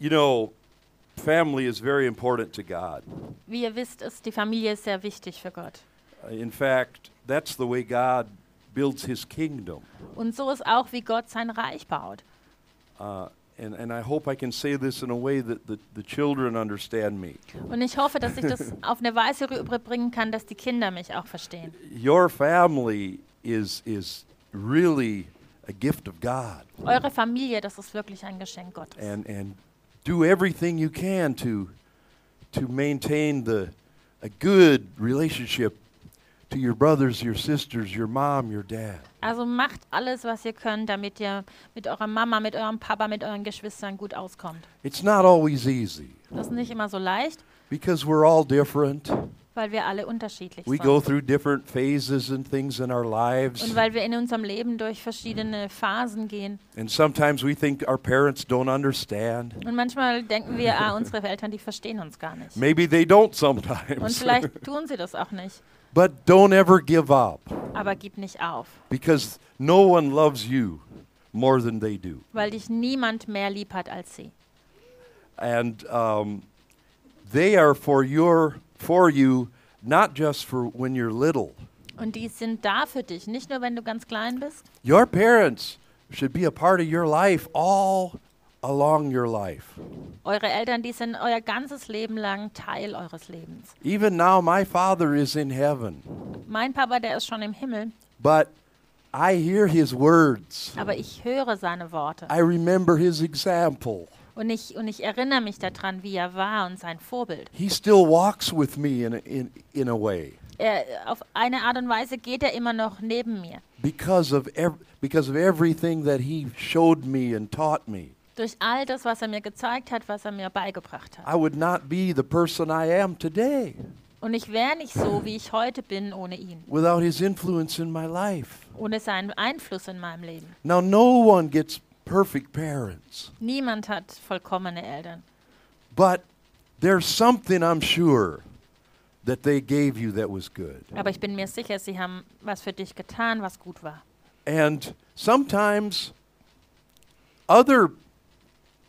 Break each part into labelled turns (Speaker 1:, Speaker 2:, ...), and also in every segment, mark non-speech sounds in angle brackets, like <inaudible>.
Speaker 1: You know, family is very important to God.
Speaker 2: Wie ihr wisst, ist die Familie sehr wichtig für Gott.
Speaker 1: In fact, that's the way God builds his kingdom.
Speaker 2: Und so ist auch, wie Gott sein Reich baut.
Speaker 1: Uh, and, and I hope I can say this in a way that the, the children understand me.
Speaker 2: Und ich hoffe, dass ich das <laughs> auf eine Weise rüberbringen kann, dass die Kinder mich auch verstehen.
Speaker 1: Your family is, is really a gift of God.
Speaker 2: Eure Familie, das ist wirklich ein Geschenk Gottes.
Speaker 1: And, and do everything you can to, to maintain the, a good relationship to your brothers, your sisters, your mom, your dad.
Speaker 2: Also macht alles, was ihr könnt, damit ihr mit eurer Mama, mit eurem Papa, mit euren Geschwistern gut auskommt.
Speaker 1: It's not always easy
Speaker 2: Das ist nicht immer so leicht,
Speaker 1: because we're all different.
Speaker 2: Weil wir alle unterschiedlich
Speaker 1: We go
Speaker 2: sind.
Speaker 1: through different phases and things in our lives.
Speaker 2: Und weil wir in unserem Leben durch verschiedene Phasen gehen.
Speaker 1: And sometimes we think our parents don't understand.
Speaker 2: Und manchmal denken wir, ah, unsere Eltern, die verstehen uns gar nicht.
Speaker 1: Maybe they don't
Speaker 2: Und
Speaker 1: sometimes.
Speaker 2: vielleicht <laughs> tun sie das auch nicht.
Speaker 1: but don't ever give up
Speaker 2: Aber gib nicht auf,
Speaker 1: because no one loves you more than they do.
Speaker 2: weil dich niemand mehr lieb hat als sie.
Speaker 1: And um, they are for your for you not just for when you're little.
Speaker 2: Und die sind da für dich, nicht nur wenn du ganz klein bist.
Speaker 1: Your parents should be a part of your life all along your life.
Speaker 2: Eure Eltern, die sind euer ganzes Leben lang Teil eures Lebens.
Speaker 1: Even now my father is in heaven,
Speaker 2: Mein Papa, der ist schon im Himmel,
Speaker 1: but I hear his words.
Speaker 2: aber ich höre seine Worte.
Speaker 1: I remember his example.
Speaker 2: Und ich, und ich erinnere mich daran, wie er war und sein Vorbild.
Speaker 1: He still walks with me in a, in, in a way
Speaker 2: Er, auf eine Art und Weise geht er immer noch neben mir.
Speaker 1: because of ev- because of everything that he showed me and taught me.
Speaker 2: Durch all das, was er mir gezeigt hat, was er mir beigebracht hat.
Speaker 1: I would not be the person I am today
Speaker 2: Und ich wäre nicht so, wie ich heute bin, ohne ihn.
Speaker 1: without his influence in my life.
Speaker 2: Ohne seinen Einfluss in meinem Leben.
Speaker 1: Now no one gets perfect parents,
Speaker 2: Niemand hat vollkommene Eltern.
Speaker 1: but there's something I'm sure that they gave you that was good.
Speaker 2: Aber ich bin mir sicher, sie haben was für dich getan, was gut war.
Speaker 1: And sometimes other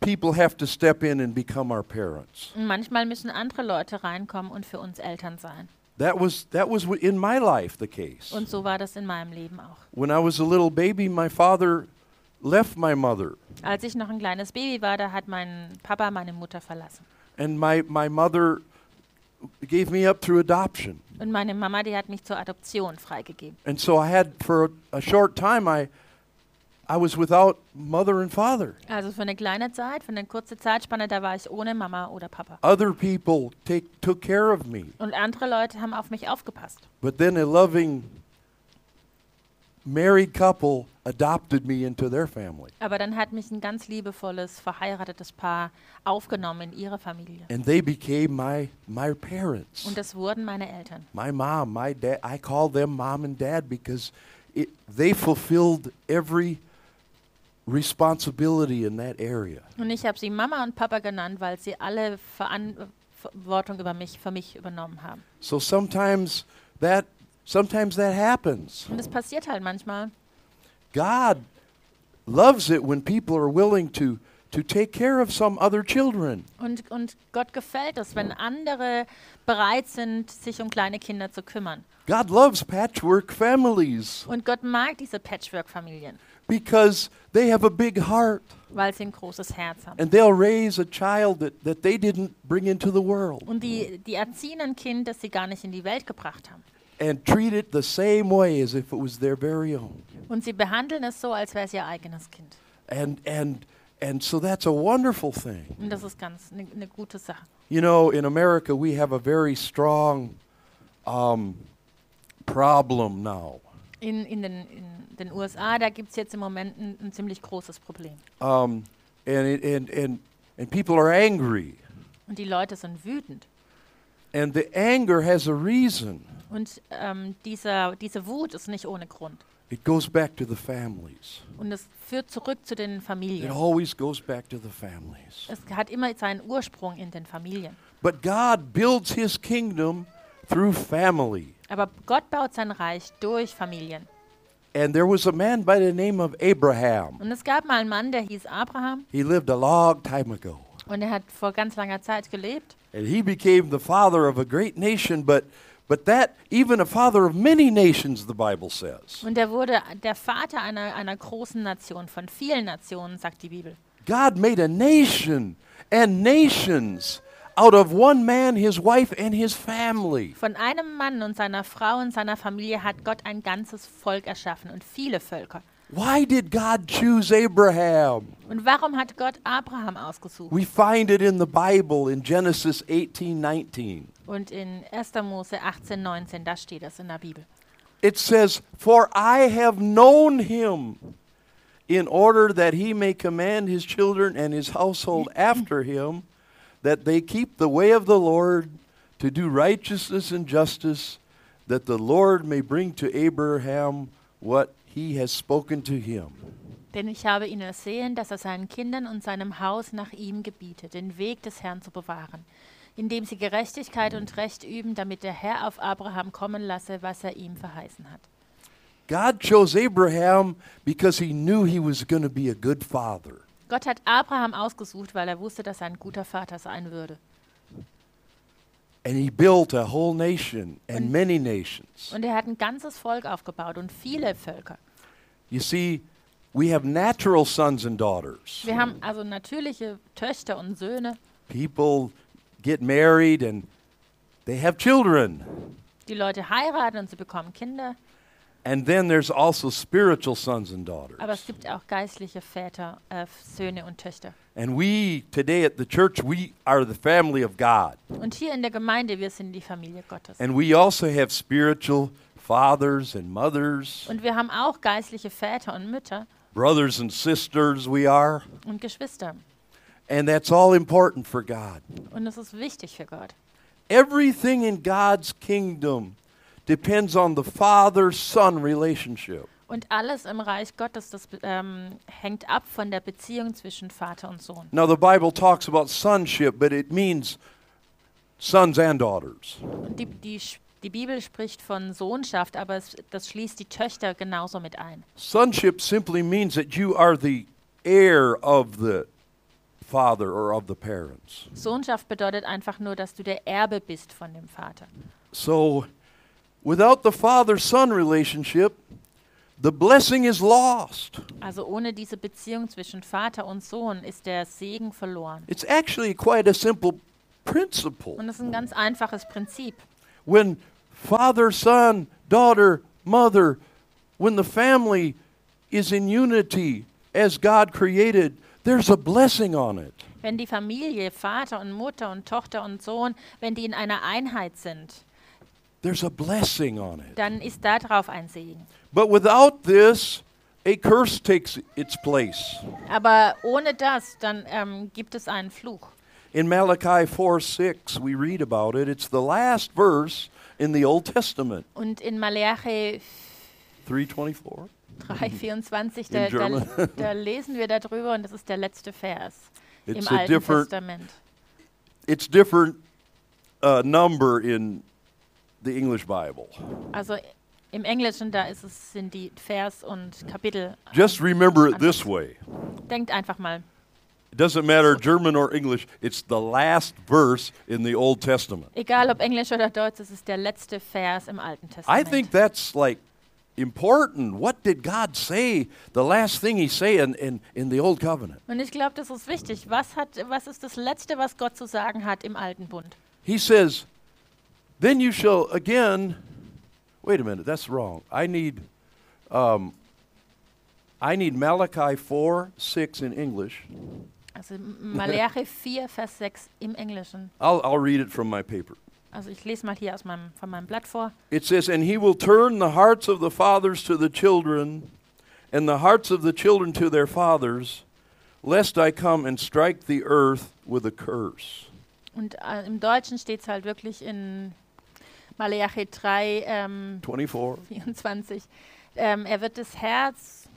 Speaker 1: people have to step in and become our parents.
Speaker 2: Und manchmal müssen andere Leute reinkommen und für uns Eltern sein.
Speaker 1: That was that was in my life the case.
Speaker 2: Und so war das in meinem Leben auch.
Speaker 1: When I was a little baby, my father left my mother,
Speaker 2: Als ich noch ein kleines Baby war, da hat mein Papa meine Mutter verlassen.
Speaker 1: and my my mother gave me up through adoption.
Speaker 2: Und meine Mama, die hat mich zur Adoption freigegeben.
Speaker 1: And so I had for a, short time I I was without mother and father.
Speaker 2: Also für eine kleine Zeit, für eine kurze Zeitspanne, da war ich ohne Mama oder Papa.
Speaker 1: Other people take took care of me.
Speaker 2: Und andere Leute haben auf mich aufgepasst.
Speaker 1: But then a loving married couple adopted me into their family.
Speaker 2: Aber dann hat mich ein ganz liebevolles, verheiratetes Paar aufgenommen in ihre Familie.
Speaker 1: And they became my my parents.
Speaker 2: Und das wurden meine Eltern.
Speaker 1: My mom, my dad, I call them mom and dad because it, they fulfilled every responsibility in that area.
Speaker 2: Und ich habe sie Mama und Papa genannt, weil sie alle Verantwortung über mich, für mich übernommen haben.
Speaker 1: So sometimes that sometimes that happens.
Speaker 2: Und das passiert halt manchmal.
Speaker 1: God loves it when people are willing to to take care of some other children.
Speaker 2: Und, und Gott gefällt es, wenn andere bereit sind, sich um kleine Kinder zu kümmern.
Speaker 1: God loves patchwork families
Speaker 2: Und Gott mag diese Patchwork-Familien,
Speaker 1: because they have a big heart
Speaker 2: weil sie ein großes Herz haben.
Speaker 1: and they'll raise a child that, that they didn't bring into the world
Speaker 2: Und die, die erziehen ein Kind, das sie gar nicht in die Welt gebracht haben.
Speaker 1: and treat it the same way as if it was their very own.
Speaker 2: Und sie behandeln es so, als wäre es ihr eigenes Kind.
Speaker 1: And and and so that's a wonderful thing.
Speaker 2: Und das ist ganz eine ne gute Sache.
Speaker 1: You know, in America we have a very strong um, problem now.
Speaker 2: In, in, den, in den USA, da gibt es jetzt im Moment ein, ein ziemlich großes Problem.
Speaker 1: Um, and, and, and, and people are angry.
Speaker 2: Und die Leute sind wütend.
Speaker 1: And the anger has a reason.
Speaker 2: Und ähm, dieser, diese Wut ist nicht ohne Grund.
Speaker 1: It goes back to the families.
Speaker 2: Und es führt zurück zu den Familien.
Speaker 1: It always goes back to the families.
Speaker 2: Es hat immer seinen Ursprung in den Familien.
Speaker 1: But God builds his kingdom through family.
Speaker 2: Aber Gott baut sein Reich durch Familien.
Speaker 1: And there was a man by the name of Abraham.
Speaker 2: Und es gab mal einen Mann, der hieß Abraham.
Speaker 1: He lived a long time ago.
Speaker 2: Und er hat vor ganz langer Zeit gelebt.
Speaker 1: And he became the father of a great nation, but but that even a father of many nations, the Bible says.
Speaker 2: Und er wurde der Vater einer, einer großen Nation, von vielen Nationen, sagt die Bibel.
Speaker 1: God made a nation and nations out of one man, his wife, and his family.
Speaker 2: Von einem Mann und seiner Frau und seiner Familie hat Gott ein ganzes Volk erschaffen und viele Völker.
Speaker 1: Why did God choose Abraham?
Speaker 2: Und warum hat Gott Abraham ausgesucht?
Speaker 1: We find it in the Bible in Genesis 18 19.
Speaker 2: Und in 1. Mose 18, 19, da steht das in der Bibel.
Speaker 1: It says, For I have known him in order that he may command his children and his household after him, that they keep the way of the Lord to do righteousness and justice, that the Lord may bring to Abraham what he has spoken to him.
Speaker 2: Denn ich habe ihn ersehen, dass er seinen Kindern und seinem Haus nach ihm gebietet, den Weg des Herrn zu bewahren, indem sie Gerechtigkeit und Recht üben, damit der Herr auf Abraham kommen lasse, was er ihm verheißen hat.
Speaker 1: God chose Abraham because he knew he was going to be a good father.
Speaker 2: Gott hat Abraham ausgesucht, weil er wusste, dass er ein guter Vater sein würde.
Speaker 1: And he built a whole nation and many nations.
Speaker 2: Und er hat ein ganzes Volk aufgebaut und viele Völker.
Speaker 1: You see, we have natural sons and daughters.
Speaker 2: Wir haben also natürliche Töchter und Söhne.
Speaker 1: People get married and they have children.
Speaker 2: Die Leute heiraten und sie bekommen Kinder.
Speaker 1: And then there's also spiritual sons and daughters.
Speaker 2: Aber es gibt auch geistliche Väter, äh, Söhne und Töchter.
Speaker 1: And we, today at the church, we are the family of God.
Speaker 2: Und hier in der Gemeinde, wir sind die Familie Gottes.
Speaker 1: And we also have spiritual fathers and mothers,
Speaker 2: Und wir haben auch geistliche Väter und Mütter
Speaker 1: brothers and sisters, we are.
Speaker 2: und Geschwister.
Speaker 1: And that's all important for God.
Speaker 2: Und es ist wichtig für Gott.
Speaker 1: Everything in God's kingdom depends on the father son relationship.
Speaker 2: Und alles im Reich Gottes, das ähm, hängt ab von der Beziehung zwischen Vater und Sohn.
Speaker 1: Now, the Bible talks about sonship, but it means sons and daughters.
Speaker 2: Und die, die, die Bibel spricht von Sohnschaft, aber es, das schließt die Töchter genauso mit ein.
Speaker 1: Sonship simply means that you are the heir of the father or of the parents.
Speaker 2: Sohnschaft bedeutet einfach nur, dass du der Erbe bist von dem Vater.
Speaker 1: So, without the father son relationship, the blessing is lost.
Speaker 2: Also ohne diese Beziehung zwischen Vater und Sohn ist der Segen verloren.
Speaker 1: It's actually quite a simple principle.
Speaker 2: Und das ist ein ganz einfaches Prinzip.
Speaker 1: When father, son, daughter, mother, when the family is in unity as God created, there's a blessing on it.
Speaker 2: Wenn die Familie, Vater und Mutter und Tochter und Sohn, wenn die in einer Einheit sind,
Speaker 1: There's a blessing on it.
Speaker 2: dann ist darauf ein Segen.
Speaker 1: But without this, a curse takes its place.
Speaker 2: Aber ohne das, dann ähm, gibt es einen Fluch.
Speaker 1: In Malachi 4 6, we read about it. It's the last verse in the Old Testament.
Speaker 2: Und in Malachi
Speaker 1: 324.
Speaker 2: 3,24, <laughs> da, da, da <laughs> lesen wir darüber und das ist der letzte Vers
Speaker 1: It's
Speaker 2: im Alten Testament.
Speaker 1: it's different uh, number in the English Bible.
Speaker 2: Also im Englischen, da ist es, sind die Vers und Kapitel.
Speaker 1: Just remember it this way.
Speaker 2: Denkt einfach mal.
Speaker 1: It doesn't matter German or English, it's the last verse in the Old Testament.
Speaker 2: Egal ob Englisch oder Deutsch, es ist der letzte Vers im Alten
Speaker 1: I
Speaker 2: Testament.
Speaker 1: think that's like important. What did God say? The last thing he said in, in, in the Old Covenant.
Speaker 2: Und ich glaube, das ist wichtig. Was, hat, was ist das Letzte, was Gott zu sagen hat im Alten Bund?
Speaker 1: He says, Then you shall again wait a minute, that's wrong. I need um, I need Malachi 4, 6 in English.
Speaker 2: Also Malachi <laughs> 4, Vers 6 im Englischen.
Speaker 1: I'll, I'll read it from my paper.
Speaker 2: Also ich lese mal hier aus meinem, von meinem Blatt vor.
Speaker 1: It says, And he will turn the hearts of the fathers to the children, and the hearts of the children to their fathers, lest I come and strike the earth with a curse.
Speaker 2: Und äh, im Deutschen steht es halt wirklich in Malachi 3, ähm,
Speaker 1: 24.
Speaker 2: 24. Ähm, er wird das Herz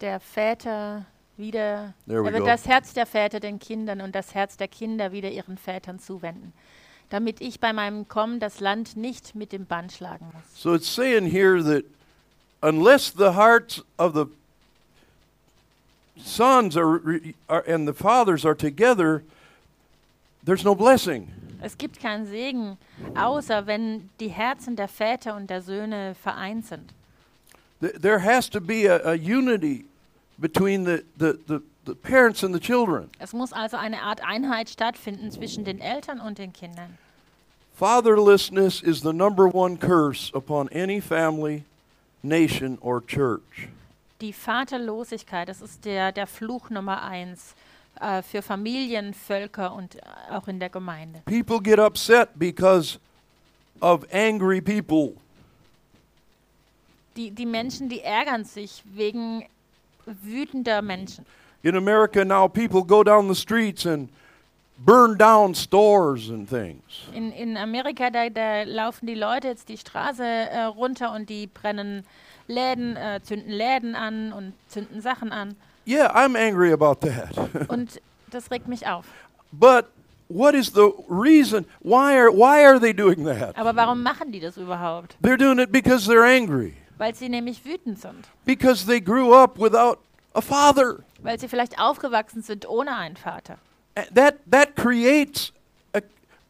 Speaker 2: der Väter wieder,
Speaker 1: There
Speaker 2: er wird
Speaker 1: go.
Speaker 2: das Herz der Väter den Kindern und das Herz der Kinder wieder ihren Vätern zuwenden, damit ich bei meinem Kommen das Land nicht mit dem Bann schlagen muss.
Speaker 1: So it's saying here that unless the hearts of the sons are, re- are and the fathers are together, there's no blessing.
Speaker 2: Es gibt keinen Segen, außer wenn die Herzen der Väter und der Söhne vereint sind.
Speaker 1: Th- There has to be a, a unity between the, the, the, the parents and the children.
Speaker 2: Es muss also eine Art Einheit stattfinden zwischen den Eltern und den Kindern.
Speaker 1: Fatherlessness is the number one curse upon any family, nation, or church.
Speaker 2: Die Vaterlosigkeit, das ist der, der Fluch Nummer eins äh, für Familien, Völker und äh, auch in der Gemeinde.
Speaker 1: People get upset because of angry people.
Speaker 2: Die, die Menschen, die ärgern sich wegen wütender Menschen.
Speaker 1: In America now, people go down the streets and burn down stores and things.
Speaker 2: In, in Amerika, da, da laufen die Leute jetzt die Straße äh, runter und die brennen Läden, äh, zünden Läden an und zünden Sachen an.
Speaker 1: Yeah, I'm angry about that. <laughs>
Speaker 2: Und das regt mich auf.
Speaker 1: but what is the reason? Why are, why are they doing that?
Speaker 2: Aber warum machen die das überhaupt?
Speaker 1: They're doing it because they're angry,
Speaker 2: Weil sie nämlich wütend sind.
Speaker 1: because they grew up without a father.
Speaker 2: Weil sie vielleicht aufgewachsen sind ohne einen Vater.
Speaker 1: That, that creates a,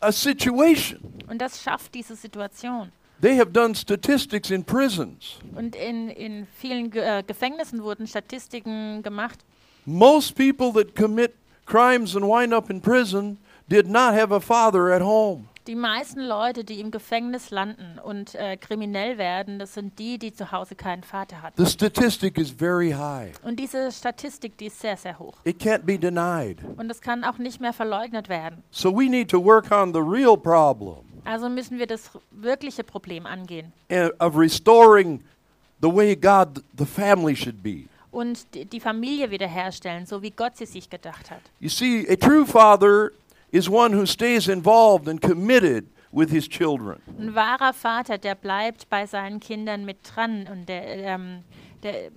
Speaker 1: a situation.
Speaker 2: Und das schafft diese Situation.
Speaker 1: They have done statistics in prisons.
Speaker 2: Und in, in vielen Ge äh, Gefängnissen wurden Statistiken gemacht.
Speaker 1: Most people that commit crimes and wind up in prison did not have a father at home.
Speaker 2: Die meisten Leute, die im Gefängnis landen und äh, kriminell werden, das sind die, die zu Hause keinen Vater hatten.
Speaker 1: The statistic is very high.
Speaker 2: Und diese Statistik, die ist sehr, sehr hoch.
Speaker 1: It can't be denied.
Speaker 2: Und das kann auch nicht mehr verleugnet werden.
Speaker 1: So we need to work on the real problem
Speaker 2: Also müssen wir das wirkliche Problem angehen
Speaker 1: uh, of restoring the way God, the family should be.
Speaker 2: und die, die Familie wiederherstellen, so wie Gott sie sich gedacht hat.
Speaker 1: You see, a true father is one who stays involved and committed with his children.
Speaker 2: Ein wahrer Vater, der bleibt bei seinen Kindern mit dran und der, ähm, der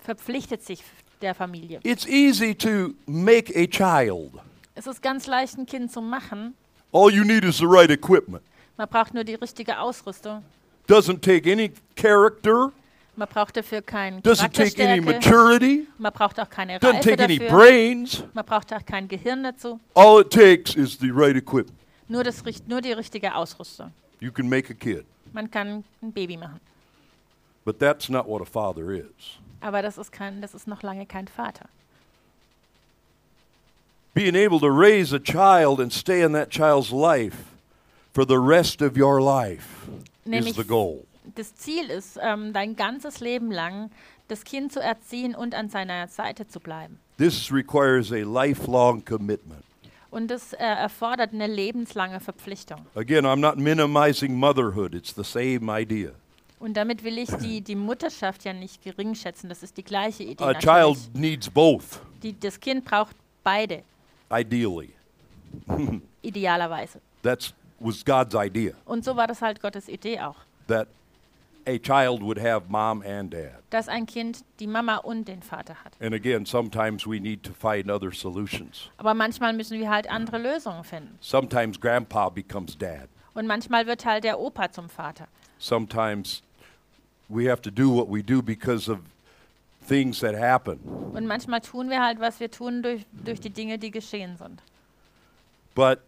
Speaker 2: verpflichtet sich der Familie.
Speaker 1: It's easy to make a child.
Speaker 2: Es ist ganz leicht, ein Kind zu machen.
Speaker 1: All you need is the right equipment.
Speaker 2: Man braucht nur die richtige Ausrüstung.
Speaker 1: Doesn't take any character,
Speaker 2: Man braucht dafür keine
Speaker 1: doesn't take any maturity,
Speaker 2: Man braucht auch keine
Speaker 1: doesn't
Speaker 2: Reife
Speaker 1: take any
Speaker 2: dafür.
Speaker 1: brains.
Speaker 2: Man braucht auch kein Gehirn dazu.
Speaker 1: All it takes is the right equipment.
Speaker 2: Nur, das, nur die richtige Ausrüstung.
Speaker 1: You can make a kid.
Speaker 2: Man kann ein Baby machen.
Speaker 1: But that's not what a father is.
Speaker 2: Aber das ist, kein, das ist noch lange kein Vater.
Speaker 1: Being able to raise a child and stay in that child's life for the rest of your life is
Speaker 2: Nämlich
Speaker 1: the goal.
Speaker 2: das Ziel ist, ähm, dein ganzes Leben lang das Kind zu erziehen und an seiner Seite zu bleiben.
Speaker 1: This requires a lifelong commitment.
Speaker 2: Und das äh, erfordert eine lebenslange Verpflichtung.
Speaker 1: Again, I'm not minimizing motherhood, it's the same idea.
Speaker 2: Und damit will ich die, die Mutterschaft ja nicht gering schätzen. Das ist die gleiche Idee.
Speaker 1: A
Speaker 2: natürlich.
Speaker 1: child needs both,
Speaker 2: Die, das Kind braucht beide,
Speaker 1: ideally. <laughs>
Speaker 2: idealerweise.
Speaker 1: That was God's idea,
Speaker 2: Und so war das halt Gottes Idee auch.
Speaker 1: that a child would have mom and dad.
Speaker 2: Dass ein Kind die Mama und den Vater hat.
Speaker 1: And again, sometimes we need to find other solutions.
Speaker 2: Aber manchmal müssen wir halt andere Lösungen finden.
Speaker 1: Sometimes grandpa becomes dad.
Speaker 2: Und manchmal wird halt der Opa zum Vater.
Speaker 1: Sometimes we have to do what we do because of things that happen.
Speaker 2: Und manchmal tun wir halt, was wir tun durch, durch die Dinge, die geschehen sind.
Speaker 1: But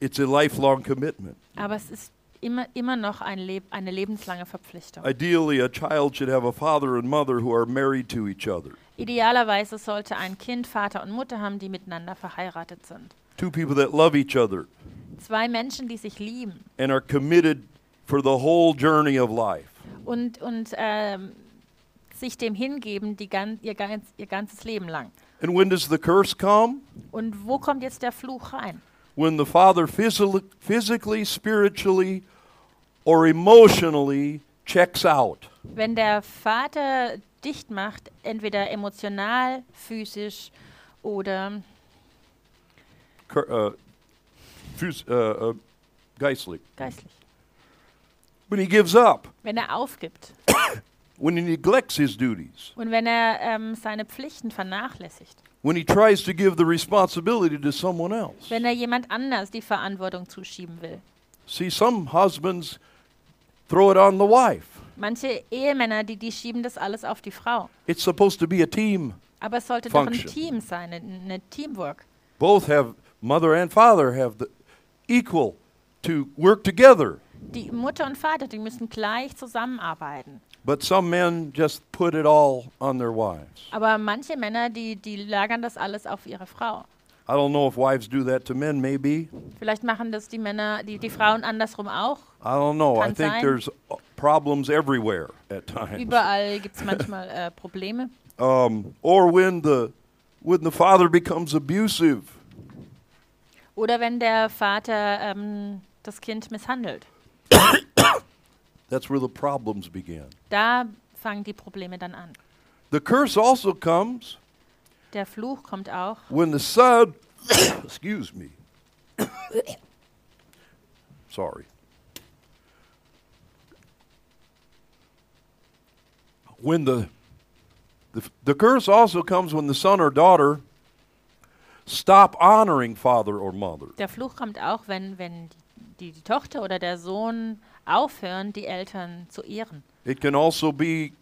Speaker 1: it's a lifelong commitment.
Speaker 2: Aber es ist immer, immer noch ein Leb eine lebenslange Verpflichtung.
Speaker 1: Ideally, a child should have a father and mother who are married to each other.
Speaker 2: Idealerweise sollte ein Kind Vater und Mutter haben, die miteinander verheiratet sind.
Speaker 1: Two people that love each other
Speaker 2: Zwei Menschen, die sich lieben
Speaker 1: and are committed for the whole journey of life.
Speaker 2: Und, und ähm, sich dem hingeben die gan ihr, ganz, ihr ganzes Leben lang.
Speaker 1: And when does the curse come?
Speaker 2: Und wo kommt jetzt der Fluch rein?
Speaker 1: When the father physi- physically, spiritually, or emotionally checks out.
Speaker 2: Wenn der Vater dicht macht, entweder emotional, physisch oder
Speaker 1: Cur- uh, phys- uh, uh, geistlich.
Speaker 2: geistlich.
Speaker 1: When he gives up,
Speaker 2: Wenn er aufgibt <coughs>
Speaker 1: when he neglects his duties,
Speaker 2: und wenn er ähm, seine Pflichten vernachlässigt,
Speaker 1: when he tries to give the responsibility to someone else.
Speaker 2: wenn er jemand anders die Verantwortung zuschieben will.
Speaker 1: See, some husbands throw it on the wife.
Speaker 2: Manche Ehemänner, die, die schieben das alles auf die Frau.
Speaker 1: It's supposed to be a team.
Speaker 2: Aber es sollte doch ein
Speaker 1: Function.
Speaker 2: Team sein, ein eine Teamwork.
Speaker 1: Both have mother and father have the equal to work together.
Speaker 2: Die Mutter und Vater, die müssen gleich zusammenarbeiten.
Speaker 1: But some men just put it all on their wives.
Speaker 2: Aber manche Männer, die, die lagern das alles auf ihre Frau.
Speaker 1: I don't know if wives do that to men, maybe.
Speaker 2: Vielleicht machen das die Männer, die, die Frauen andersrum auch.
Speaker 1: I don't know. I
Speaker 2: Kann
Speaker 1: think
Speaker 2: sein.
Speaker 1: there's uh, problems everywhere at times.
Speaker 2: Überall gibt es <laughs> manchmal äh, Probleme.
Speaker 1: Um, or when the when the father becomes abusive.
Speaker 2: Oder wenn der Vater ähm, das Kind misshandelt. <coughs>
Speaker 1: That's where the problems begin.
Speaker 2: Da fangen die Probleme dann an.
Speaker 1: The curse also comes
Speaker 2: Der Fluch kommt auch,
Speaker 1: when the son <coughs> excuse me. <coughs> Sorry. When the, the the curse also comes when the son or daughter stop honoring father or mother.
Speaker 2: der Fluch kommt auch, wenn, wenn die, die Tochter oder der Sohn aufhören, die Eltern zu ehren.
Speaker 1: It can also be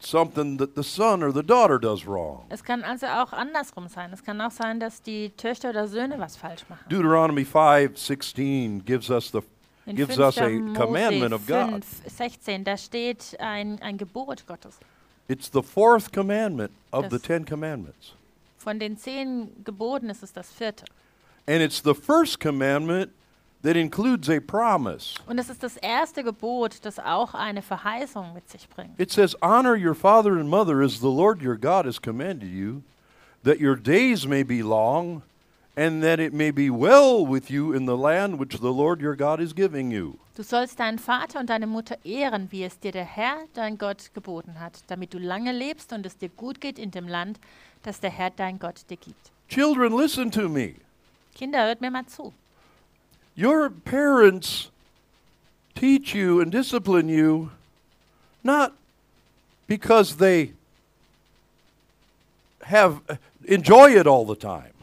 Speaker 1: something that the son or the daughter does wrong.
Speaker 2: Es kann also auch andersrum sein. Es kann auch sein, dass die Töchter oder Söhne was falsch machen.
Speaker 1: Deuteronomy 5:16 gives us the
Speaker 2: In
Speaker 1: gives
Speaker 2: 5.
Speaker 1: us a
Speaker 2: Mose
Speaker 1: commandment of God.
Speaker 2: 5, 16, da steht ein, ein Gebot Gottes.
Speaker 1: It's the fourth commandment of the
Speaker 2: Das-
Speaker 1: Ten Commandments.
Speaker 2: Von den zehn Geboten ist es das vierte.
Speaker 1: And it's the first commandment that includes a promise.
Speaker 2: Und es ist das erste Gebot, das auch eine Verheißung mit sich bringt.
Speaker 1: It says, Honor your father and mother as the Lord your God has commanded you, that your days may be long, and that it may be well with you in the land which the Lord your God is giving you.
Speaker 2: Du sollst deinen Vater und deine Mutter ehren, wie es dir der Herr, dein Gott, geboten hat, damit du lange lebst und es dir gut geht in dem Land, das der Herr, dein Gott, dir gibt.
Speaker 1: Children, listen to me.
Speaker 2: Kinder, hört mir mal zu.
Speaker 1: Your parents teach you and discipline you not because they have enjoy it all the time.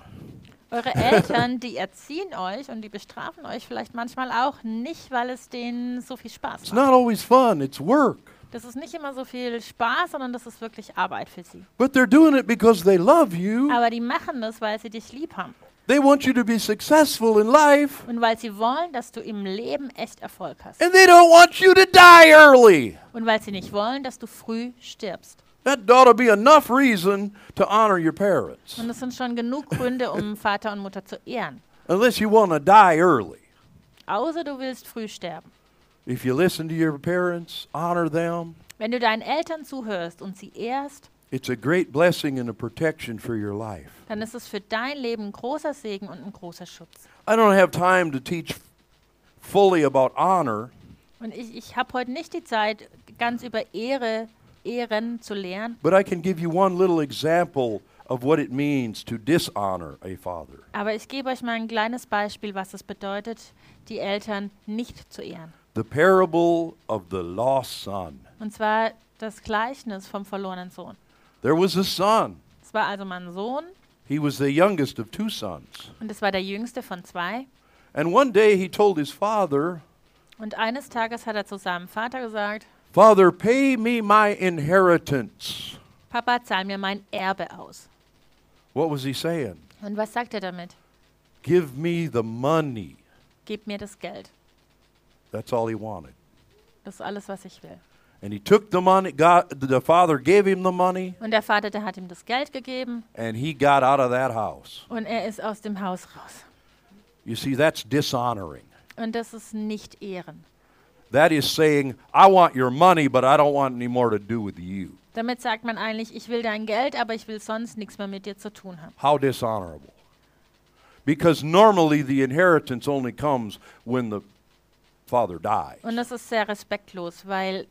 Speaker 2: Eure Eltern, die erziehen euch und die bestrafen euch vielleicht manchmal auch nicht, weil es denen so viel Spaß
Speaker 1: It's
Speaker 2: macht.
Speaker 1: not always fun, it's work.
Speaker 2: Das ist nicht immer so viel Spaß, sondern das ist wirklich Arbeit für sie.
Speaker 1: But they're doing it because they love you.
Speaker 2: Aber die machen das, weil sie dich lieb haben.
Speaker 1: They want you to be successful in life,
Speaker 2: Und weil sie wollen, dass du im Leben echt Erfolg hast.
Speaker 1: and they don't want you to die early.
Speaker 2: Und weil sie nicht wollen, dass du früh stirbst.
Speaker 1: That ought to be enough reason to honor your parents,
Speaker 2: Und das sind schon genug Gründe, um <laughs> Vater und Mutter zu ehren.
Speaker 1: unless you want to die early.
Speaker 2: Außer du willst früh sterben.
Speaker 1: If you listen to your parents, honor them,
Speaker 2: Wenn du deinen Eltern zuhörst und sie ehrst,
Speaker 1: it's a great blessing and a protection for your life.
Speaker 2: dann ist es für dein Leben ein großer Segen und ein großer Schutz.
Speaker 1: I don't have time to teach fully about honor,
Speaker 2: Und ich, ich habe heute nicht die Zeit, ganz über Ehre, Ehren zu lernen,
Speaker 1: but I can give you one little example of what it means to dishonor a father.
Speaker 2: aber ich gebe euch mal ein kleines Beispiel, was es bedeutet, die Eltern nicht zu ehren.
Speaker 1: The parable of the lost son.
Speaker 2: Und zwar das Gleichnis vom verlorenen Sohn.
Speaker 1: There was a son.
Speaker 2: Es war also mein Sohn
Speaker 1: He was the youngest of two sons.
Speaker 2: und es war der jüngste von zwei.
Speaker 1: And one day he told his father,
Speaker 2: Und eines Tages hat er zu seinem Vater gesagt,
Speaker 1: Father, pay me my inheritance.
Speaker 2: Papa, zahl mir mein Erbe aus.
Speaker 1: What was he saying?
Speaker 2: Und was sagt er damit?
Speaker 1: Give me the money.
Speaker 2: Gib mir das Geld.
Speaker 1: That's all he wanted.
Speaker 2: Das ist alles, was ich will.
Speaker 1: And he took the money, God, the father gave him the money,
Speaker 2: Und der Vater, der hat ihm das Geld gegeben
Speaker 1: and he got out of that house.
Speaker 2: und er ist aus dem Haus raus.
Speaker 1: You see, that's dishonoring.
Speaker 2: Und das ist nicht Ehren.
Speaker 1: That is saying, I want your money, but I don't want any more to do with you.
Speaker 2: Damit sagt man eigentlich, ich will dein Geld, aber ich will sonst nichts mehr mit dir zu tun haben.
Speaker 1: How dishonorable. Because normally the inheritance only comes when the father dies.
Speaker 2: Und das ist sehr respektlos, weil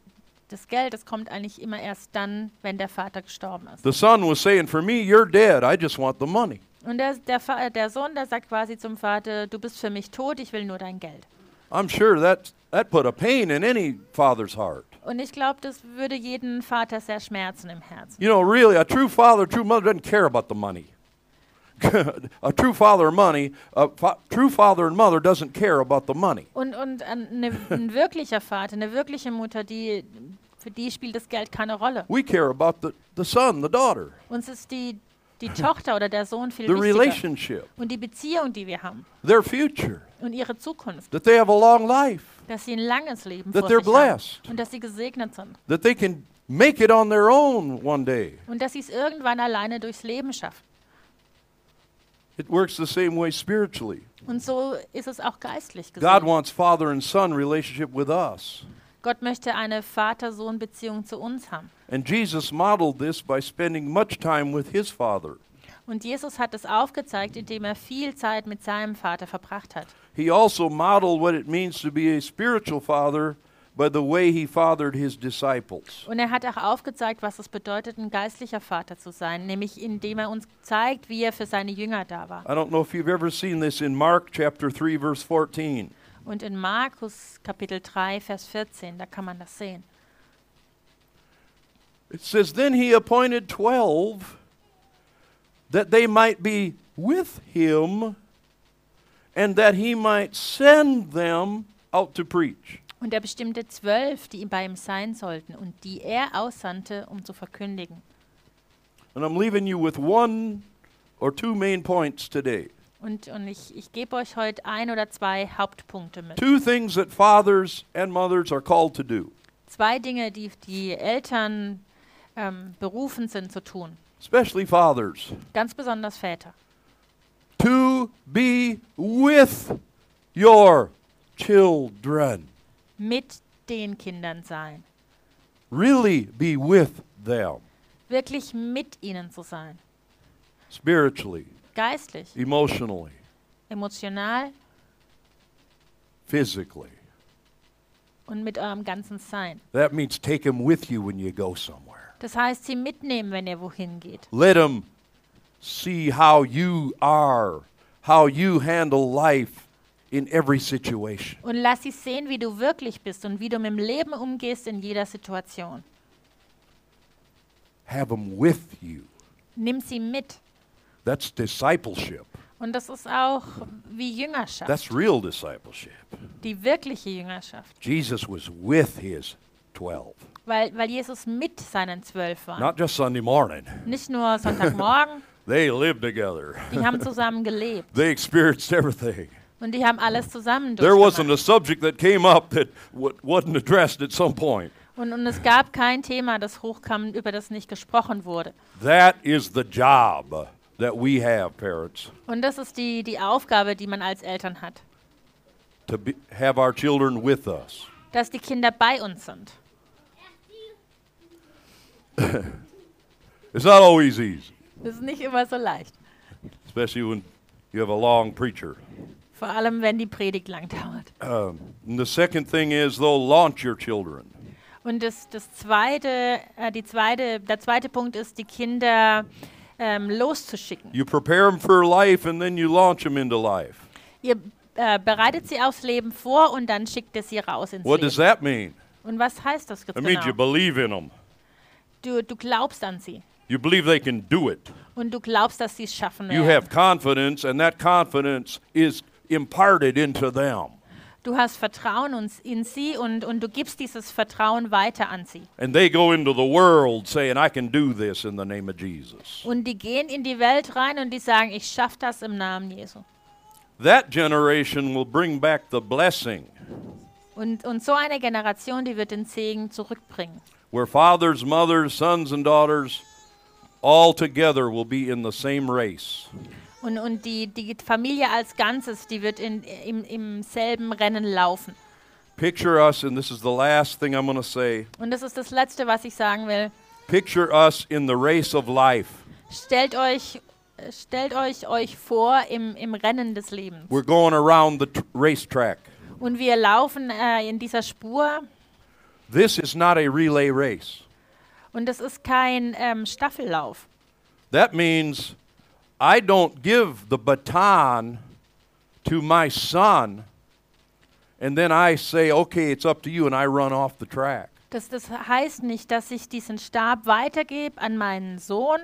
Speaker 2: das Geld, das kommt eigentlich immer erst dann, wenn der Vater gestorben ist.
Speaker 1: The son was saying, For me, you're dead. I just want the money.
Speaker 2: Und der, der, Fa- der Sohn, der sagt quasi zum Vater, du bist für mich tot, ich will nur dein Geld.
Speaker 1: I'm sure that, that put a pain in any father's heart.
Speaker 2: Und ich glaube, das würde jeden Vater sehr schmerzen im Herzen.
Speaker 1: You know, really, a true father, a true mother doesn't care about the money. <laughs> a true father, money, a fa- true father and mother doesn't care about the money.
Speaker 2: Und, und ein, ne, ein wirklicher Vater, eine wirkliche Mutter, die Für die spielt das Geld keine Rolle.
Speaker 1: We care about the, the son, the daughter,
Speaker 2: Uns ist die, die Tochter oder der Sohn viel
Speaker 1: the
Speaker 2: wichtiger.
Speaker 1: relationship,
Speaker 2: Und die Beziehung, die wir haben.
Speaker 1: their future,
Speaker 2: Und ihre Zukunft.
Speaker 1: that they have a long life,
Speaker 2: Dass sie ein langes Leben
Speaker 1: That
Speaker 2: vor
Speaker 1: they're
Speaker 2: sich haben.
Speaker 1: blessed.
Speaker 2: Und dass sie gesegnet sind.
Speaker 1: that they can make it on their own one day.
Speaker 2: Und dass sie es irgendwann alleine durchs Leben schaffen.
Speaker 1: It works the same way spiritually.
Speaker 2: Und so ist es auch geistlich
Speaker 1: God
Speaker 2: gesehen.
Speaker 1: wants father and son relationship with us.
Speaker 2: Gott möchte eine Vater-Sohn-Beziehung zu uns haben.
Speaker 1: And Jesus modeled this by spending much time with his father.
Speaker 2: Und Jesus hat es aufgezeigt, indem er viel Zeit mit seinem Vater verbracht hat.
Speaker 1: He also modeled what it means to be a spiritual father by the way he fathered his disciples.
Speaker 2: Und er hat auch aufgezeigt, was es bedeutet, ein geistlicher Vater zu sein, nämlich indem er uns zeigt, wie er für seine Jünger da war.
Speaker 1: I don't know if you've ever seen this in Mark chapter 3 verse 14.
Speaker 2: Und in Markus Kapitel 3, Vers 14, da kann man das sehen.
Speaker 1: It says then he appointed 12 that they might be with him and that he might send them out to preach.
Speaker 2: Und er bestimmte zwölf, die bei ihm sein sollten und die er aussandte, um zu verkündigen.
Speaker 1: And I'm leaving you with one or two main points today.
Speaker 2: Und, und ich, ich gebe euch heute ein oder zwei Hauptpunkte mit.
Speaker 1: Two things that fathers and mothers are called to do,
Speaker 2: Zwei Dinge, die die Eltern ähm, berufen sind zu tun.
Speaker 1: especially fathers.
Speaker 2: Ganz besonders Väter.
Speaker 1: To be with your children.
Speaker 2: Mit den Kindern sein.
Speaker 1: Really be with them
Speaker 2: Wirklich mit ihnen zu sein.
Speaker 1: spiritually,
Speaker 2: Geistlich,
Speaker 1: emotionally,
Speaker 2: emotional
Speaker 1: physically.
Speaker 2: und mit eurem ganzen Sein.
Speaker 1: That means take them with you when you go somewhere.
Speaker 2: Das heißt, sie mitnehmen, wenn ihr wohin geht.
Speaker 1: Let them see how you are, how you handle life in every situation.
Speaker 2: Und lass sie sehen, wie du wirklich bist und wie du mit dem Leben umgehst in jeder Situation.
Speaker 1: Have them with you.
Speaker 2: Nimm sie mit.
Speaker 1: That's discipleship.
Speaker 2: Und das ist auch wie Jüngerschaft,
Speaker 1: That's real discipleship.
Speaker 2: die wirkliche Jüngerschaft.
Speaker 1: Jesus was with his 12,
Speaker 2: Weil, weil Jesus mit seinen zwölf war.
Speaker 1: not just Sunday morning.
Speaker 2: Nicht nur Sonntagmorgen, <laughs>
Speaker 1: They lived together.
Speaker 2: die haben zusammen gelebt.
Speaker 1: They experienced everything.
Speaker 2: Und die haben alles zusammen
Speaker 1: There wasn't a subject that came up that wasn't addressed at some point.
Speaker 2: Und, und es gab kein Thema, das hochkam, über das nicht gesprochen wurde.
Speaker 1: That is the job that we have, parents,
Speaker 2: Und das ist die, die Aufgabe, die man als Eltern hat.
Speaker 1: to be, have our children with us.
Speaker 2: Dass die Kinder bei uns sind.
Speaker 1: It's not always easy,
Speaker 2: Das ist nicht immer so leicht.
Speaker 1: especially when you have a long preacher.
Speaker 2: Vor allem, wenn die Predigt lang dauert.
Speaker 1: Um, and the second thing is, though, launch your children.
Speaker 2: Und das, das zweite, äh, die zweite, der zweite Punkt ist, die Kinder ähm, loszuschicken.
Speaker 1: You prepare them for life and then you launch them into life.
Speaker 2: Ihr äh, bereitet sie aufs Leben vor und dann schickt ihr sie raus ins
Speaker 1: What does
Speaker 2: Leben.
Speaker 1: that mean?
Speaker 2: Und was heißt das
Speaker 1: It means you
Speaker 2: genau?
Speaker 1: believe in them.
Speaker 2: Du, du glaubst an sie.
Speaker 1: You believe they can do it.
Speaker 2: Und du glaubst, dass sie es schaffen
Speaker 1: You
Speaker 2: werden.
Speaker 1: have confidence, and that confidence is imparted into them.
Speaker 2: Du hast Vertrauen in sie und, und du gibst dieses Vertrauen weiter an sie.
Speaker 1: And they go into the world saying, I can do this in the name of Jesus.
Speaker 2: Und die gehen in die Welt rein und die sagen, ich schaffe das im Namen Jesu.
Speaker 1: That generation will bring back the blessing
Speaker 2: Und, und so eine Generation, die wird den Segen zurückbringen.
Speaker 1: where fathers, mothers, sons, and daughters all together will be in the same race.
Speaker 2: Und, und die, die Familie als Ganzes, die wird in, im, im selben Rennen laufen.
Speaker 1: Picture us, and this is the last thing I'm going to say.
Speaker 2: Und das ist das Letzte, was ich sagen will.
Speaker 1: Picture us in the race of life.
Speaker 2: Stellt euch, stellt euch euch vor im, im Rennen des Lebens.
Speaker 1: We're going around the racetrack.
Speaker 2: Und wir laufen äh, in dieser Spur
Speaker 1: This is not a relay race.
Speaker 2: und es ist kein ähm, Staffellauf.
Speaker 1: That means I don't give the baton to my son and then I say, okay, it's up to you, and I run off the track.
Speaker 2: Das, das heißt nicht, dass ich diesen Stab weitergebe an meinen Sohn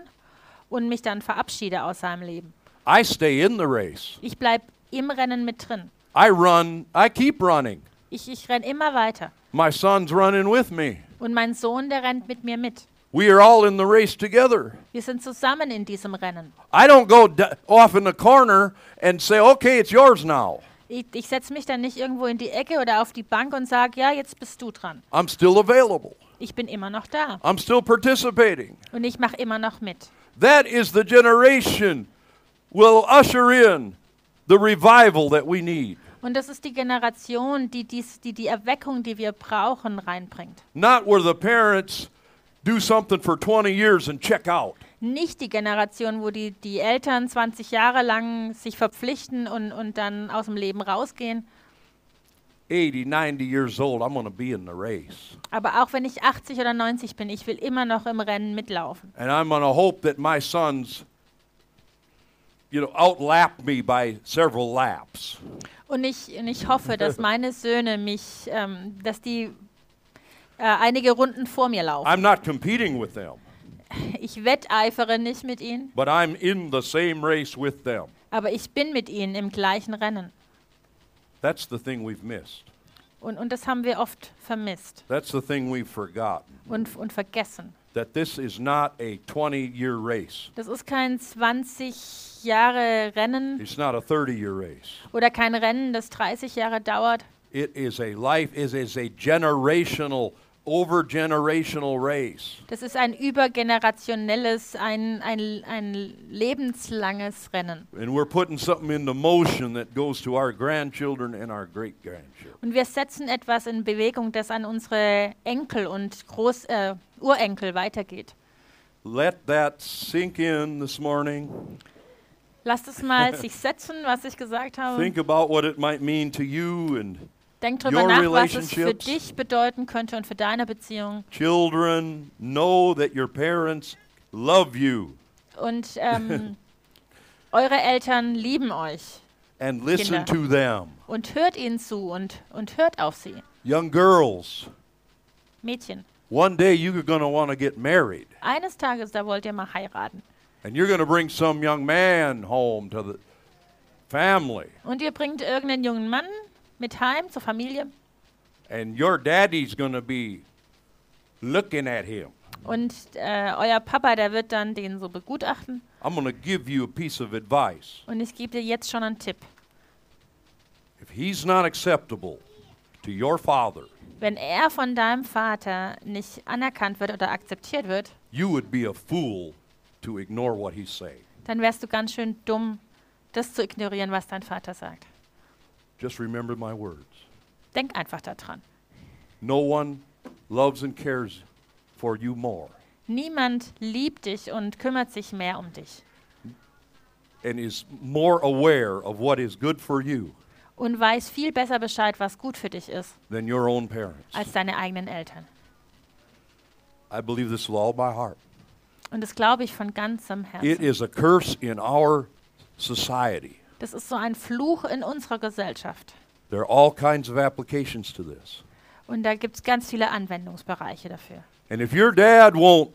Speaker 2: und mich dann verabschiede aus seinem Leben.
Speaker 1: I stay in the race.
Speaker 2: Ich bleibe im Rennen mit drin.
Speaker 1: I run, I keep running.
Speaker 2: Ich, ich renne immer weiter.
Speaker 1: My son's running with me.
Speaker 2: Und mein Sohn, der rennt mit mir mit.
Speaker 1: We are all in the race together.
Speaker 2: Wir sind zusammen in diesem Rennen.
Speaker 1: I don't go off in the corner and say, okay, it's yours now.
Speaker 2: Ich, ich setze mich dann nicht irgendwo in die Ecke oder auf die Bank und sage, ja, jetzt bist du dran.
Speaker 1: I'm still available.
Speaker 2: Ich bin immer noch da
Speaker 1: I'm still participating.
Speaker 2: und ich mache immer noch mit.
Speaker 1: That is the generation will usher in the revival that we need.
Speaker 2: Und das ist die Generation, die dies, die, die Erweckung, die wir brauchen, reinbringt.
Speaker 1: Not where the parents do something for 20 years and check out.
Speaker 2: Nicht die Generation, wo die, die Eltern 20 Jahre lang sich verpflichten und, und dann aus dem Leben rausgehen.
Speaker 1: 80, 90 years old, I'm going to be in the race.
Speaker 2: Aber auch wenn ich 80 oder 90 bin, ich will immer noch im Rennen mitlaufen.
Speaker 1: And I'm going to hope that my sons, you know, outlap me by several laps.
Speaker 2: Und ich, und ich hoffe, dass <laughs> meine Söhne mich, ähm, dass die einige Runden vor mir laufen.
Speaker 1: I'm not competing with them,
Speaker 2: Ich wetteifere nicht mit ihnen,
Speaker 1: but I'm in the same race with them.
Speaker 2: aber ich bin mit ihnen im gleichen Rennen.
Speaker 1: That's the thing we've missed.
Speaker 2: Und, und das haben wir oft vermisst
Speaker 1: That's the thing we've forgotten.
Speaker 2: und, und vergessen.
Speaker 1: That this is not a 20 year race.
Speaker 2: Das ist kein 20 Jahre Rennen
Speaker 1: It's not a 30 year race.
Speaker 2: oder kein Rennen, das 30 Jahre dauert.
Speaker 1: It is a life, it is a generational, over generational race.
Speaker 2: Das ist ein übergenerationelles, ein, ein, ein lebenslanges Rennen.
Speaker 1: And we're putting something into motion that goes to our grandchildren and our great grandchildren.
Speaker 2: Und wir setzen etwas in Bewegung, das an unsere Enkel und Groß, äh, Urenkel weitergeht.
Speaker 1: Let that sink in this morning.
Speaker 2: Lasst es mal <laughs> sich setzen, was ich gesagt habe.
Speaker 1: Think about what it might mean to you and
Speaker 2: Denk drüber
Speaker 1: your
Speaker 2: nach, was es für
Speaker 1: relationships.
Speaker 2: dich bedeuten könnte und für deine Beziehung.
Speaker 1: children. Know that your parents love you
Speaker 2: Und <laughs> ähm, eure Eltern lieben euch.
Speaker 1: and listen
Speaker 2: Kinder.
Speaker 1: to them.
Speaker 2: Und hört ihnen zu und, und hört auf sie.
Speaker 1: Young girls,
Speaker 2: Mädchen,
Speaker 1: one day you're going to want to get married.
Speaker 2: eines Tages, da wollt ihr mal heiraten.
Speaker 1: And you're going to bring some young man home to the family.
Speaker 2: Und ihr bringt irgendeinen jungen Mann mit heim zur Familie.
Speaker 1: And your daddy's going to be looking at him.
Speaker 2: Und äh, euer Papa, der wird dann den so begutachten.
Speaker 1: I'm going to give you a piece of advice.
Speaker 2: Und ich gebe dir jetzt schon einen Tipp.
Speaker 1: If he's not acceptable to your father,
Speaker 2: Wenn er von deinem Vater nicht anerkannt wird oder akzeptiert wird,
Speaker 1: you would be a fool to ignore what he's saying.
Speaker 2: dann wärst du ganz schön dumm, das zu ignorieren, was dein Vater sagt.
Speaker 1: Just remember my words.
Speaker 2: Denk einfach daran.
Speaker 1: No one loves and cares for you more
Speaker 2: Niemand liebt dich und kümmert sich mehr um dich
Speaker 1: and is more aware of what is good for you
Speaker 2: und weiß viel besser Bescheid, was gut für dich ist,
Speaker 1: than your own parents.
Speaker 2: als deine eigenen Eltern.
Speaker 1: I believe this with all my heart.
Speaker 2: Und das glaube ich von ganzem
Speaker 1: It
Speaker 2: Herzen.
Speaker 1: is a curse in our society.
Speaker 2: Das ist so ein Fluch in unserer Gesellschaft.
Speaker 1: There are all kinds of applications to this.
Speaker 2: Und da gibt es ganz viele Anwendungsbereiche dafür.
Speaker 1: And if your dad won't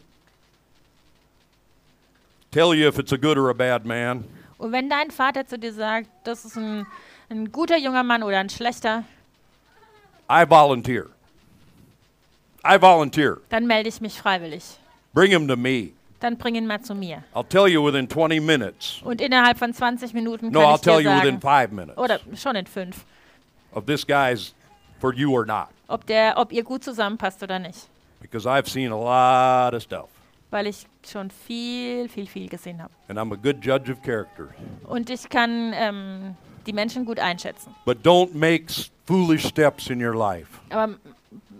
Speaker 1: tell you if it's a good or a bad man,
Speaker 2: Und wenn dein Vater zu dir sagt, das ist ein, ein guter junger Mann oder ein schlechter,
Speaker 1: I volunteer. I volunteer.
Speaker 2: dann melde ich mich freiwillig.
Speaker 1: Bring him to me.
Speaker 2: Dann bring ihn mal zu mir.
Speaker 1: I'll tell you within 20 minutes.
Speaker 2: Und innerhalb von 20 Minuten
Speaker 1: No,
Speaker 2: kann
Speaker 1: I'll
Speaker 2: ich dir
Speaker 1: tell you within
Speaker 2: sagen,
Speaker 1: five minutes
Speaker 2: oder schon in fünf,
Speaker 1: of this guy's for you or not.
Speaker 2: ob, der, ob ihr gut zusammenpasst oder nicht.
Speaker 1: Because I've seen a lot of stuff.
Speaker 2: Weil ich schon viel, viel, viel gesehen habe.
Speaker 1: And I'm a good judge of character.
Speaker 2: Und ich kann ähm, die Menschen gut einschätzen.
Speaker 1: But don't make foolish steps in your life.
Speaker 2: Aber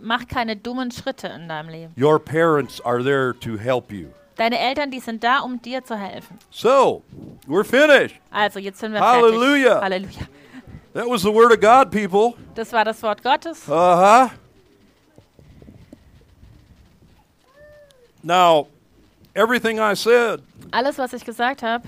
Speaker 2: mach keine dummen Schritte in deinem Leben.
Speaker 1: Your parents are there to help you.
Speaker 2: Deine Eltern, die sind da, um dir zu helfen.
Speaker 1: So, we're finished.
Speaker 2: Also, jetzt sind wir
Speaker 1: Halleluja.
Speaker 2: fertig. Halleluja.
Speaker 1: That was the word of God, people.
Speaker 2: Das war das Wort Gottes.
Speaker 1: Uh huh. Now, everything I said
Speaker 2: Alles, was ich gesagt habe,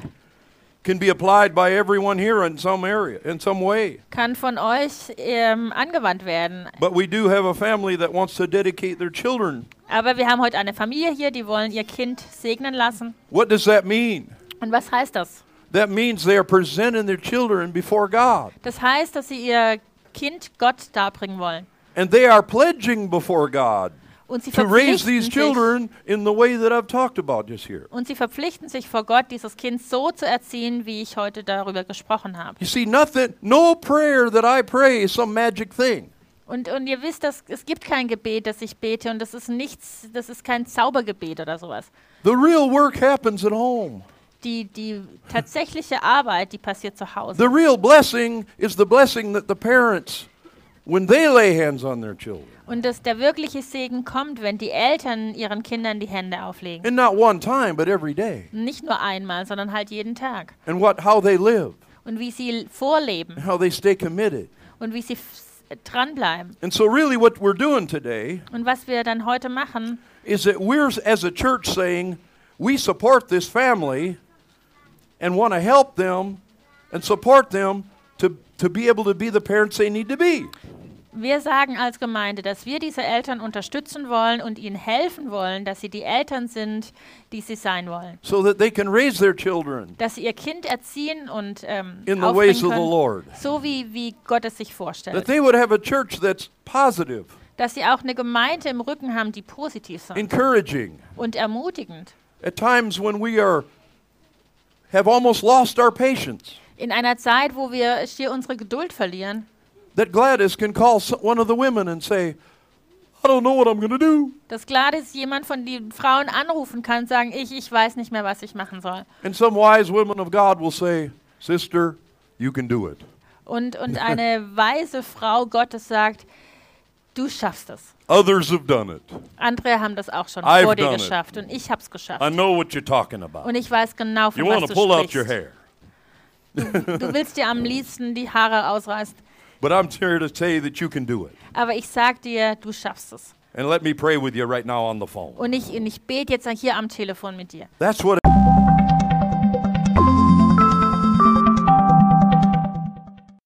Speaker 1: can be applied by everyone here in some area, in some way.
Speaker 2: kann von euch ähm, angewandt werden.
Speaker 1: But we do have a family that wants to dedicate their children.
Speaker 2: Aber wir haben heute eine Familie hier, die wollen ihr Kind segnen lassen.
Speaker 1: What does that mean?
Speaker 2: Und was heißt das?
Speaker 1: That means they are presenting their children before God.
Speaker 2: Das heißt, dass sie ihr Kind Gott darbringen wollen.
Speaker 1: And they are pledging before God
Speaker 2: Und sie
Speaker 1: to raise
Speaker 2: verpflichten
Speaker 1: these
Speaker 2: sich,
Speaker 1: children in the way that I've talked about just here.
Speaker 2: und sie verpflichten sich vor Gott, dieses Kind so zu erziehen, wie ich heute darüber gesprochen habe.
Speaker 1: You see, nothing, no prayer that I pray is some magic thing.
Speaker 2: Und, und ihr wisst, dass es gibt kein Gebet, das ich bete, und das ist nichts, das ist kein Zaubergebet oder sowas.
Speaker 1: The real work happens at home.
Speaker 2: Die, die tatsächliche Arbeit, die passiert zu Hause.
Speaker 1: The real blessing is the blessing that the parents, when they lay hands on their children,
Speaker 2: Und dass der wirkliche Segen kommt, wenn die Eltern ihren Kindern die Hände auflegen.
Speaker 1: and not one time, but every day,
Speaker 2: Nicht nur einmal, sondern halt jeden Tag.
Speaker 1: and what how they live,
Speaker 2: Und wie sie vorleben
Speaker 1: and how they stay committed.
Speaker 2: und wie sie dranbleiben.
Speaker 1: And so, really, what we're doing today
Speaker 2: Und was wir dann heute machen,
Speaker 1: is that we're, as a church, saying we support this family and want to help them and support them to, to be able to be the parents they need to be.
Speaker 2: Wir sagen als Gemeinde, dass wir diese Eltern unterstützen wollen und ihnen helfen wollen, dass sie die Eltern sind, die sie sein wollen.
Speaker 1: so that they can raise their children
Speaker 2: Dass sie ihr Kind erziehen und ähm,
Speaker 1: in the ways of the
Speaker 2: können,
Speaker 1: Lord.
Speaker 2: so wie, wie Gott es sich
Speaker 1: That
Speaker 2: vorstellt.
Speaker 1: they would have a church that's positive,
Speaker 2: Dass sie auch eine Gemeinde im Rücken haben, die positiv sind
Speaker 1: encouraging.
Speaker 2: und ermutigend.
Speaker 1: At times when we are have almost lost our patience,
Speaker 2: In einer Zeit, wo wir schier unsere Geduld verlieren,
Speaker 1: that Gladys can call one of the women and say, "I don't know what I'm going to do."
Speaker 2: dass Gladys jemand von den Frauen anrufen kann, sagen, ich, ich weiß nicht mehr, was ich machen soll.
Speaker 1: And some wise women of God will say, "Sister, you can do it."
Speaker 2: Und, und eine <laughs> weise Frau Gottes sagt, du schaffst es.
Speaker 1: Others have done it.
Speaker 2: Andere haben das auch schon
Speaker 1: I've
Speaker 2: vor dir
Speaker 1: done it.
Speaker 2: geschafft und ich habe es geschafft.
Speaker 1: I know what you're talking about.
Speaker 2: Und ich weiß genau, von
Speaker 1: You want
Speaker 2: was
Speaker 1: to
Speaker 2: du
Speaker 1: pull out your
Speaker 2: sprichst.
Speaker 1: hair.
Speaker 2: Du willst dir am <laughs> liebsten die Haare ausreißen,
Speaker 1: But I'm here to say that you can do it.
Speaker 2: aber ich sag dir, du schaffst es.
Speaker 1: And let me pray with you right now on the phone.
Speaker 2: Und ich, und ich bete jetzt hier am Telefon mit dir.
Speaker 1: That's what